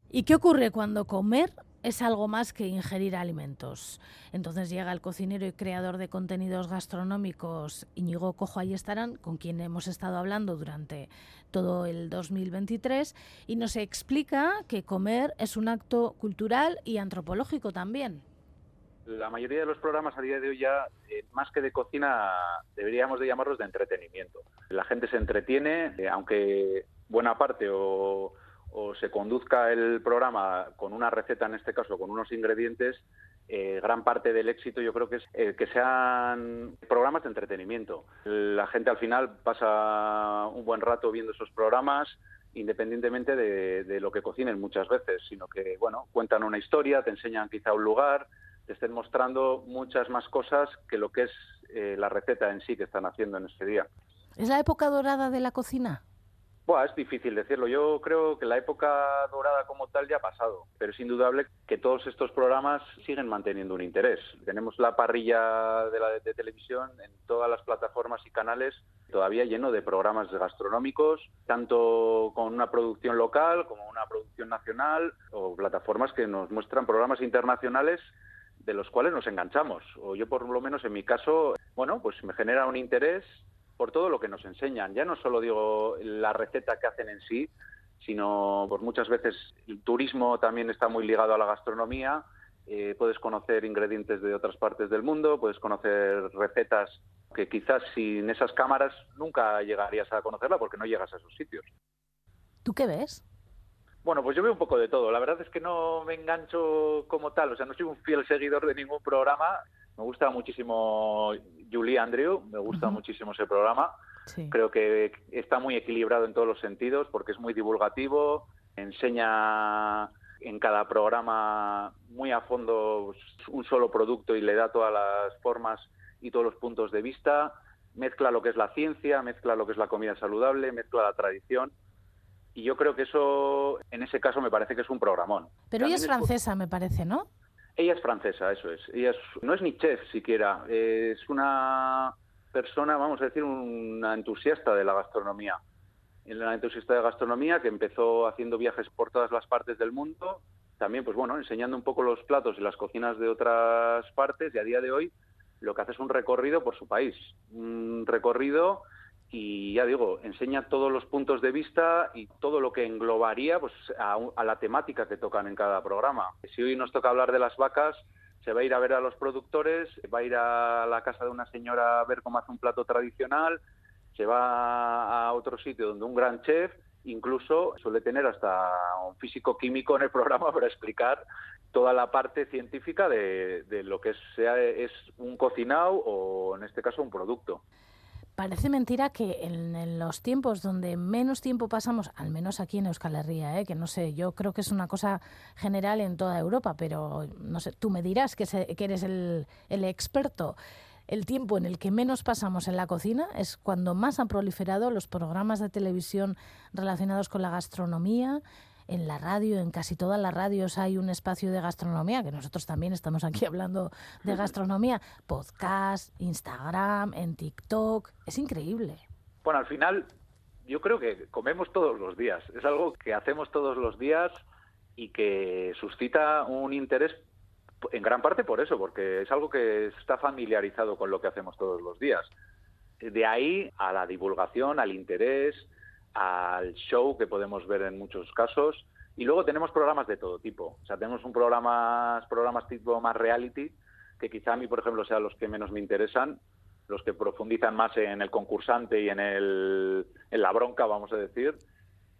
¿Y qué ocurre cuando comer es algo más que ingerir alimentos? Entonces llega el cocinero y creador de contenidos gastronómicos Íñigo Cojo estarán, con quien hemos estado hablando durante todo el 2023, y nos explica que comer es un acto cultural y antropológico también. La mayoría de los programas a día de hoy ya, eh, más que de cocina, deberíamos de llamarlos de entretenimiento. La gente se entretiene, eh, aunque buena parte o, o se conduzca el programa con una receta, en este caso con unos ingredientes, eh, gran parte del éxito yo creo que es que sean programas de entretenimiento. La gente al final pasa un buen rato viendo esos programas independientemente de, de lo que cocinen muchas veces, sino que bueno cuentan una historia, te enseñan quizá un lugar, te estén mostrando muchas más cosas que lo que es eh, la receta en sí que están haciendo en ese día. ¿Es la época dorada de la cocina? Buah, es difícil decirlo. Yo creo que la época dorada como tal ya ha pasado, pero es indudable que todos estos programas siguen manteniendo un interés. Tenemos la parrilla de, la, de televisión en todas las plataformas y canales todavía lleno de programas gastronómicos, tanto con una producción local como una producción nacional, o plataformas que nos muestran programas internacionales de los cuales nos enganchamos. O yo por lo menos en mi caso, bueno, pues me genera un interés por todo lo que nos enseñan. Ya no solo digo la receta que hacen en sí, sino por muchas veces el turismo también está muy ligado a la gastronomía. Eh, puedes conocer ingredientes de otras partes del mundo, puedes conocer recetas que quizás sin esas cámaras nunca llegarías a conocerla porque no llegas a esos sitios. ¿Tú qué ves? Bueno, pues yo veo un poco de todo. La verdad es que no me engancho como tal, o sea, no soy un fiel seguidor de ningún programa. Me gusta muchísimo Julie Andrew, me gusta muchísimo ese programa. Sí. Creo que está muy equilibrado en todos los sentidos porque es muy divulgativo, enseña en cada programa muy a fondo un solo producto y le da todas las formas y todos los puntos de vista, mezcla lo que es la ciencia, mezcla lo que es la comida saludable, mezcla la tradición. Y yo creo que eso, en ese caso, me parece que es un programón. Pero ella También es francesa, me parece, ¿no? ella es francesa, eso es. Ella es- no es ni chef siquiera, es una persona, vamos a decir, una entusiasta de la gastronomía. Una entusiasta de gastronomía que empezó haciendo viajes por todas las partes del mundo, también, pues bueno, enseñando un poco los platos y las cocinas de otras partes y a día de hoy lo que hace es un recorrido por su país. Un recorrido y ya digo, enseña todos los puntos de vista y todo lo que englobaría pues, a, a la temática que tocan en cada programa. Si hoy nos toca hablar de las vacas, se va a ir a ver a los productores, va a ir a la casa de una señora a ver cómo hace un plato tradicional, se va a otro sitio donde un gran chef incluso suele tener hasta un físico químico en el programa para explicar toda la parte científica de, de lo que sea es un cocinado o en este caso un producto. Parece mentira que en, los tiempos donde menos tiempo pasamos, al menos aquí en Euskal Herria, ¿eh? que no sé, yo creo que es una cosa general en toda Europa, pero no sé, tú me dirás que, se- que eres el experto. El tiempo en el que menos pasamos en la cocina es cuando más han proliferado los programas de televisión relacionados con la gastronomía. En la radio, en casi todas las radios hay un espacio de gastronomía, que nosotros también estamos aquí hablando de gastronomía. Podcast, Instagram, en TikTok. Es increíble. Bueno, al final yo creo que comemos todos los días. Es algo que hacemos todos los días y que suscita un interés en gran parte por eso, porque es algo que está familiarizado con lo que hacemos todos los días. De ahí a la divulgación, al interés, al show que podemos ver en muchos casos. Y luego tenemos programas de todo tipo. O sea, tenemos un programa, programas tipo más reality, que quizá a mí, por ejemplo, sean los que menos me interesan, los que profundizan más en el concursante y en, el, en la bronca, vamos a decir.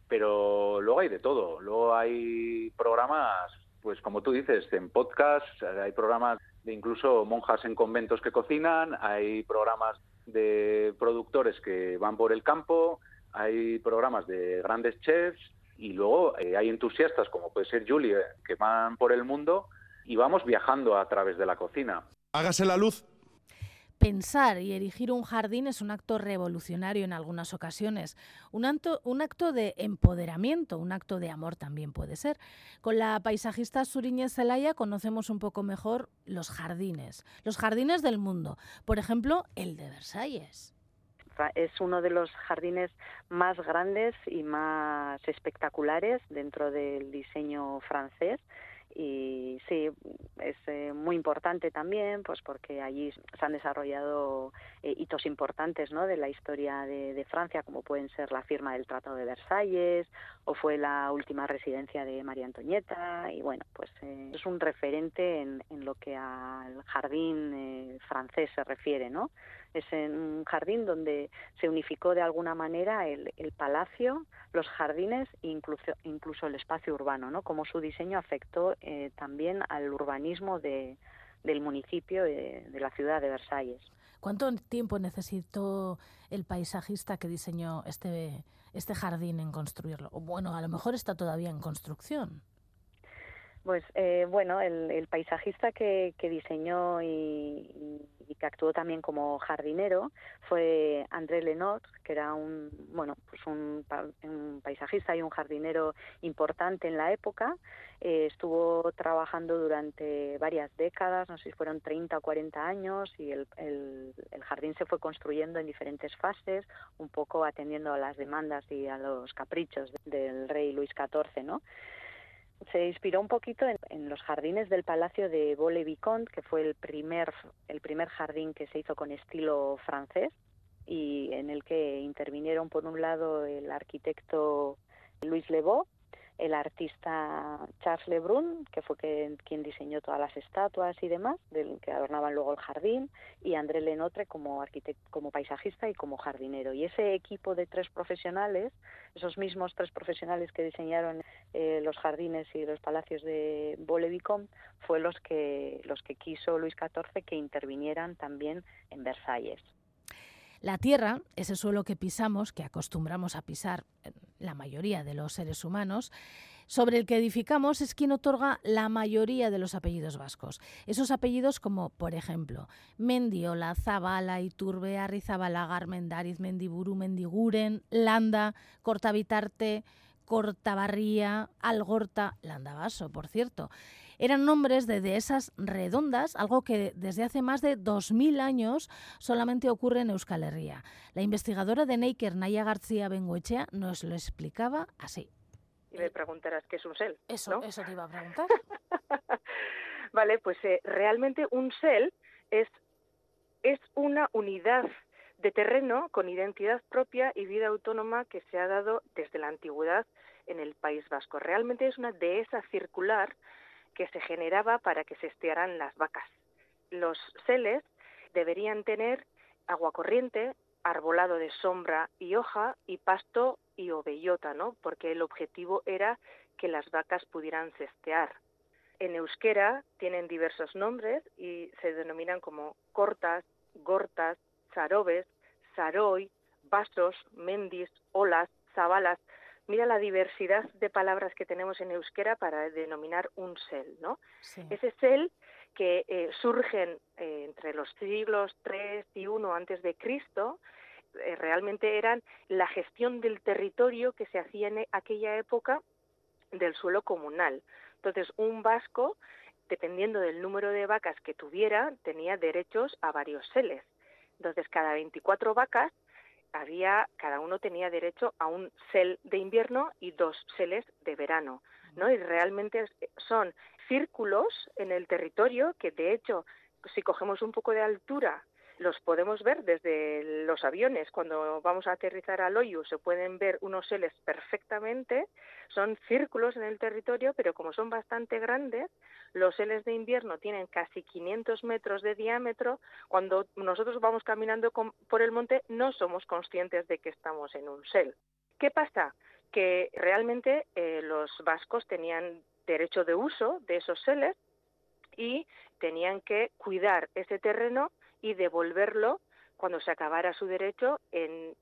Pero luego hay de todo. Luego hay programas, pues como tú dices, en podcast, hay programas de incluso monjas en conventos que cocinan, hay programas de productores que van por el campo, hay programas de grandes chefs y luego eh, hay entusiastas como puede ser Julie, eh, que van por el mundo y vamos viajando a través de la cocina. Hágase la luz. Pensar y erigir un jardín es un acto revolucionario en algunas ocasiones, un acto, un acto de empoderamiento, un acto de amor también puede ser. Con la paisajista Suriñez Zelaya conocemos un poco mejor los jardines, los jardines del mundo, por ejemplo, el de Versalles. Es uno de los jardines más grandes y más espectaculares dentro del diseño francés. Y sí es eh, muy importante también pues porque allí se han desarrollado eh, hitos importantes ¿no? de la historia de, de Francia como pueden ser la firma del Tratado de Versalles o fue la última residencia de María Antonieta. Y bueno pues eh, es un referente en, en lo que al jardín eh, francés se refiere no es en un jardín donde se unificó de alguna manera el, el palacio, los jardines e incluso, incluso el espacio urbano, ¿no? Como su diseño afectó eh, también al urbanismo de, del municipio de, de la ciudad de Versalles. ¿Cuánto tiempo necesitó el paisajista que diseñó este, este jardín en construirlo? Bueno, a lo mejor está todavía en construcción. Pues eh, bueno, el, paisajista que, que diseñó y, que actuó también como jardinero fue André Lenot, que era un bueno pues un paisajista y un jardinero importante en la época. Eh, estuvo trabajando durante varias décadas, no sé si fueron 30 o 40 años, y el, el, el jardín se fue construyendo en diferentes fases, un poco atendiendo a las demandas y a los caprichos del rey Luis XIV, ¿no? Se inspiró un poquito en, los jardines del Palacio de Vaux-le-Vicomte, que fue el primer, el primer jardín que se hizo con estilo francés y en el que intervinieron por un lado el arquitecto Luis Lebeau el artista Charles Lebrun, que fue quien diseñó todas las estatuas y demás, del, que adornaban luego el jardín, y André Lenotre como arquitecto, como paisajista y como jardinero. Y ese equipo de tres profesionales, esos mismos tres profesionales que diseñaron eh, los jardines y los palacios de Vaux-le-Vicomte, fue los que los que quiso Luis XIV que intervinieran también en Versalles. La tierra, ese suelo que pisamos, que acostumbramos a pisar la mayoría de los seres humanos, sobre el que edificamos es quien otorga la mayoría de los apellidos vascos. Esos apellidos como, por ejemplo, Mendiola, Zabala, Iturbe, Arrizabalaga, Armendariz, Mendiburu, Mendiguren, Landa, Cortavitarte, Cortabarría, Algorta, Landavaso, por cierto. Eran nombres de dehesas redondas, algo que desde hace más de 2.000 años solamente ocurre en Euskal Herria. La investigadora de Neiker, Naya García Bengoechea, nos lo explicaba así. Y me preguntarás qué es un sel. Eso, eso te iba a preguntar. vale, pues eh, realmente un sel es, es una unidad de terreno con identidad propia y vida autónoma que se ha dado desde la antigüedad en el País Vasco. Realmente es una dehesa circular que se generaba para que se estearan las vacas. Los seles deberían tener agua corriente, arbolado de sombra y hoja y pasto y ovellota, ¿no? Porque el objetivo era que las vacas pudieran cestear. En euskera tienen diversos nombres y se denominan como cortas, gortas, zarobes, zaroi, vasos, mendis, olas, zabalas, mira la diversidad de palabras que tenemos en euskera para denominar un sel, ¿no? Ese sel que eh, surgen eh, entre los siglos 3 y 1 antes de Cristo, eh, realmente eran la gestión del territorio que se hacía en aquella época del suelo comunal. Entonces, un vasco, dependiendo del número de vacas que tuviera, tenía derechos a varios seles. Entonces, cada 24 vacas había, cada uno tenía derecho a un cel de invierno y dos seles de verano, ¿no? Y realmente son círculos en el territorio que, de hecho, si cogemos un poco de altura los podemos ver desde los aviones. Cuando vamos a aterrizar al Oyu se pueden ver unos seles perfectamente. Son círculos en el territorio, pero como son bastante grandes, los seles de invierno tienen casi 500 metros de diámetro. Cuando nosotros vamos caminando por el monte no somos conscientes de que estamos en un sel. ¿Qué pasa? Que realmente eh, los vascos tenían derecho de uso de esos seles y tenían que cuidar ese terreno y devolverlo cuando se acabara su derecho en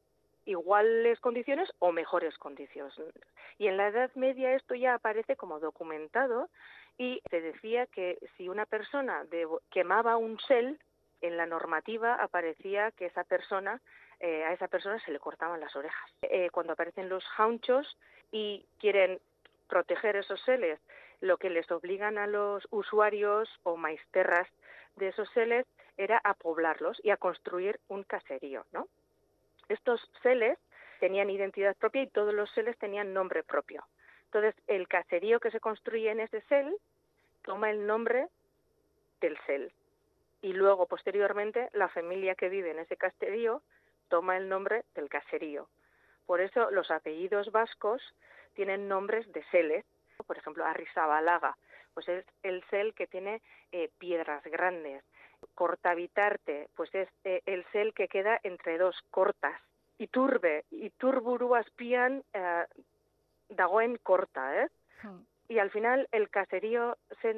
iguales condiciones o mejores condiciones. Y en la Edad Media esto ya aparece como documentado y se decía que si una persona quemaba un sel, en la normativa aparecía que esa persona eh, a esa persona se le cortaban las orejas. Eh, cuando aparecen los jaunchos y quieren proteger esos seles, lo que les obligan a los usuarios o maisterras de esos seles era a poblarlos y a construir un caserío, ¿no? Estos seles tenían identidad propia y todos los seles tenían nombre propio. Entonces, el caserío que se construye en ese sel toma el nombre del sel. Y luego, posteriormente, la familia que vive en ese caserío toma el nombre del caserío. Por eso los apellidos vascos tienen nombres de seles. Por ejemplo, Arrizabalaga, pues es el sel que tiene eh, piedras grandes. Cortavitarte, pues es eh, el sel que queda entre dos cortas. y turbe iturburu azpian eh, dagoen corta, ¿eh? Hmm. Y al final el caserío se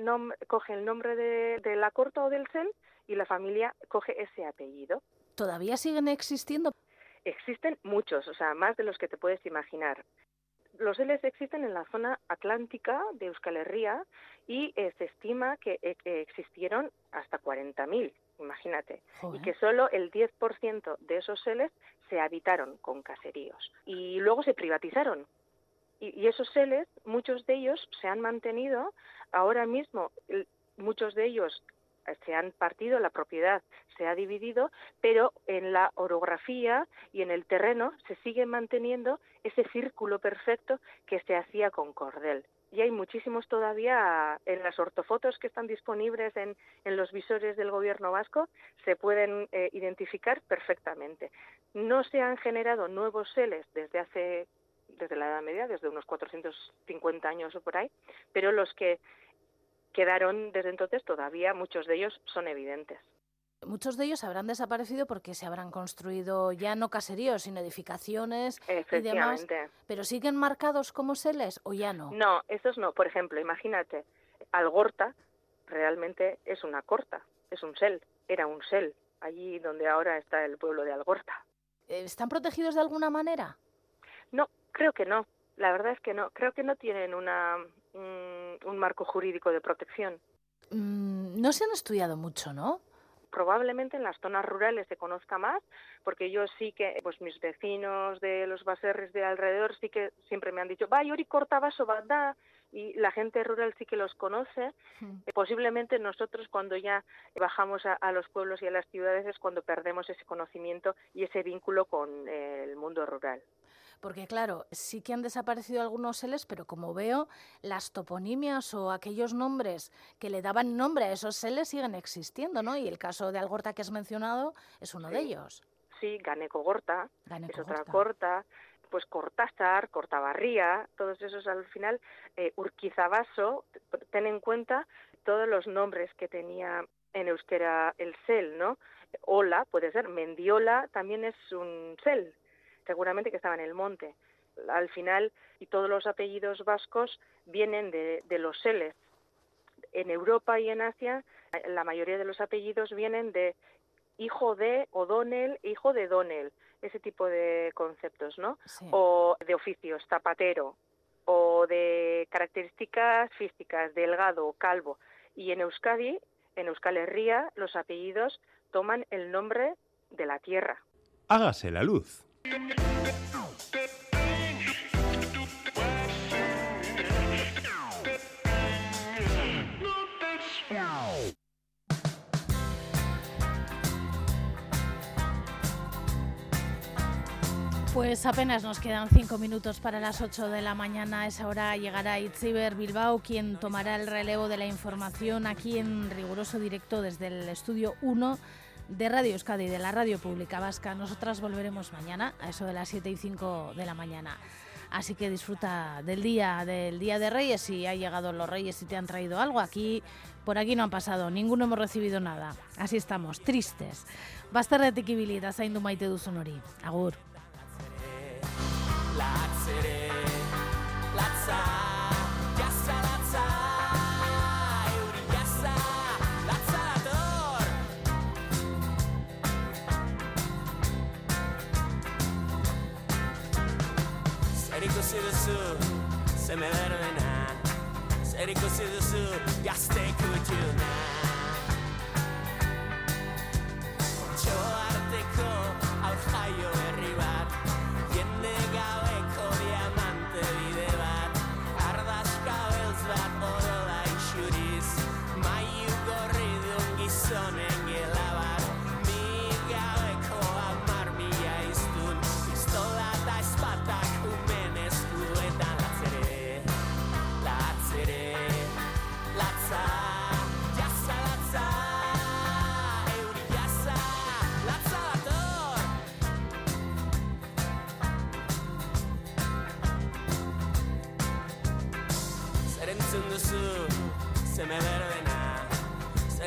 coge el nombre de, de la corta o del sel y la familia coge ese apellido. ¿Todavía siguen existiendo? Existen muchos, o sea, más de los que te puedes imaginar. Los Ls existen en la zona atlántica de Euskal Herria y eh, se estima que, eh, existieron hasta 40.000, imagínate, y que solo el 10% de esos seles se habitaron con caseríos y luego se privatizaron. Y, y esos seles, muchos de ellos se han mantenido, ahora mismo muchos de ellos se han partido, la propiedad se ha dividido, pero en la orografía y en el terreno se sigue manteniendo ese círculo perfecto que se hacía con cordel. Y hay muchísimos todavía en las ortofotos que están disponibles en, en los visores del gobierno vasco, se pueden eh, identificar perfectamente. No se han generado nuevos seles desde hace desde la Edad Media, desde unos 450 años o por ahí, pero los que quedaron desde entonces todavía, muchos de ellos son evidentes. Muchos de ellos habrán desaparecido porque se habrán construido ya no caseríos, sino edificaciones y demás. ¿Pero siguen marcados como seles o ya no? No, esos no. Por ejemplo, imagínate, Algorta realmente es una corta, es un sel, era un sel, allí donde ahora está el pueblo de Algorta. ¿Están protegidos de alguna manera? No, creo que no. La verdad es que no. Creo que no tienen una, un, un marco jurídico de protección. Mm, no se han estudiado mucho, ¿no? probablemente en las zonas rurales se conozca más, porque yo sí que, pues mis vecinos de los baserres de alrededor sí que siempre me han dicho, va, Yori cortaba sobada, y la gente rural sí que los conoce. Eh, Posiblemente nosotros cuando ya bajamos a, a, los pueblos y a las ciudades es cuando perdemos ese conocimiento y ese vínculo con eh, el mundo rural. Porque claro, sí que han desaparecido algunos seles, pero como veo, las toponimias o aquellos nombres que le daban nombre a esos seles siguen existiendo, ¿no? Y el caso de Algorta que has mencionado es uno Sí. de ellos. Sí, Ganeco Gorta, Ganeco es otra corta, pues Cortázar, Cortabarría, todos esos al final, eh, Urquizabaso, ten en cuenta todos los nombres que tenía en euskera el sel, ¿no? Ola, puede ser, Mendiola también es un sel, seguramente que estaba en el monte. Al final, y todos los apellidos vascos vienen de, de los seles. En Europa y en Asia, la mayoría de los apellidos vienen de hijo de O'Donnell, hijo de Donnell, ese tipo de conceptos, ¿no? Sí. O de oficios, zapatero, o de características físicas, delgado, calvo. Y en Euskadi, en Euskal Herria, los apellidos toman el nombre de la tierra. Hágase la luz. Pues apenas nos quedan cinco minutos para las 8 de la mañana. A esa hora llegará Itziber Bilbao, quien tomará el relevo de la información aquí en riguroso directo desde el estudio 1 de Radio Euskadi, de la Radio Pública Vasca. Nosotras volveremos mañana a eso de las 7 y 5 de la mañana. Así que disfruta del día, del día de Reyes. Si ha llegado los Reyes y te han traído algo, aquí, por aquí no han pasado, ninguno hemos recibido nada. Así estamos, tristes. Bazterretik ibilita zaindu maite duzun hori. Agur. this is the summer rain serico's is the summer rain i stay with you now what you are to take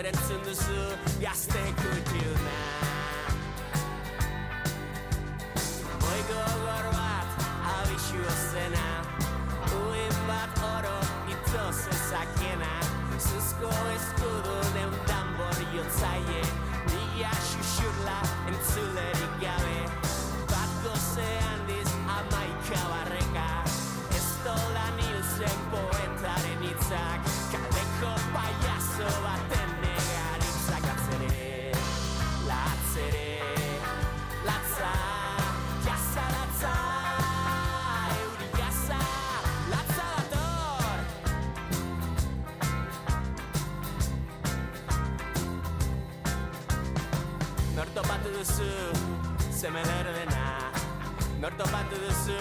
direction this i stay with you man i go a lot of that i be sure since now when back or up it's us i can't this is go is full of them tambour you say it the i should lie into let it go that's what say and this szemelerőn áll. Nortopatu a bátod össző.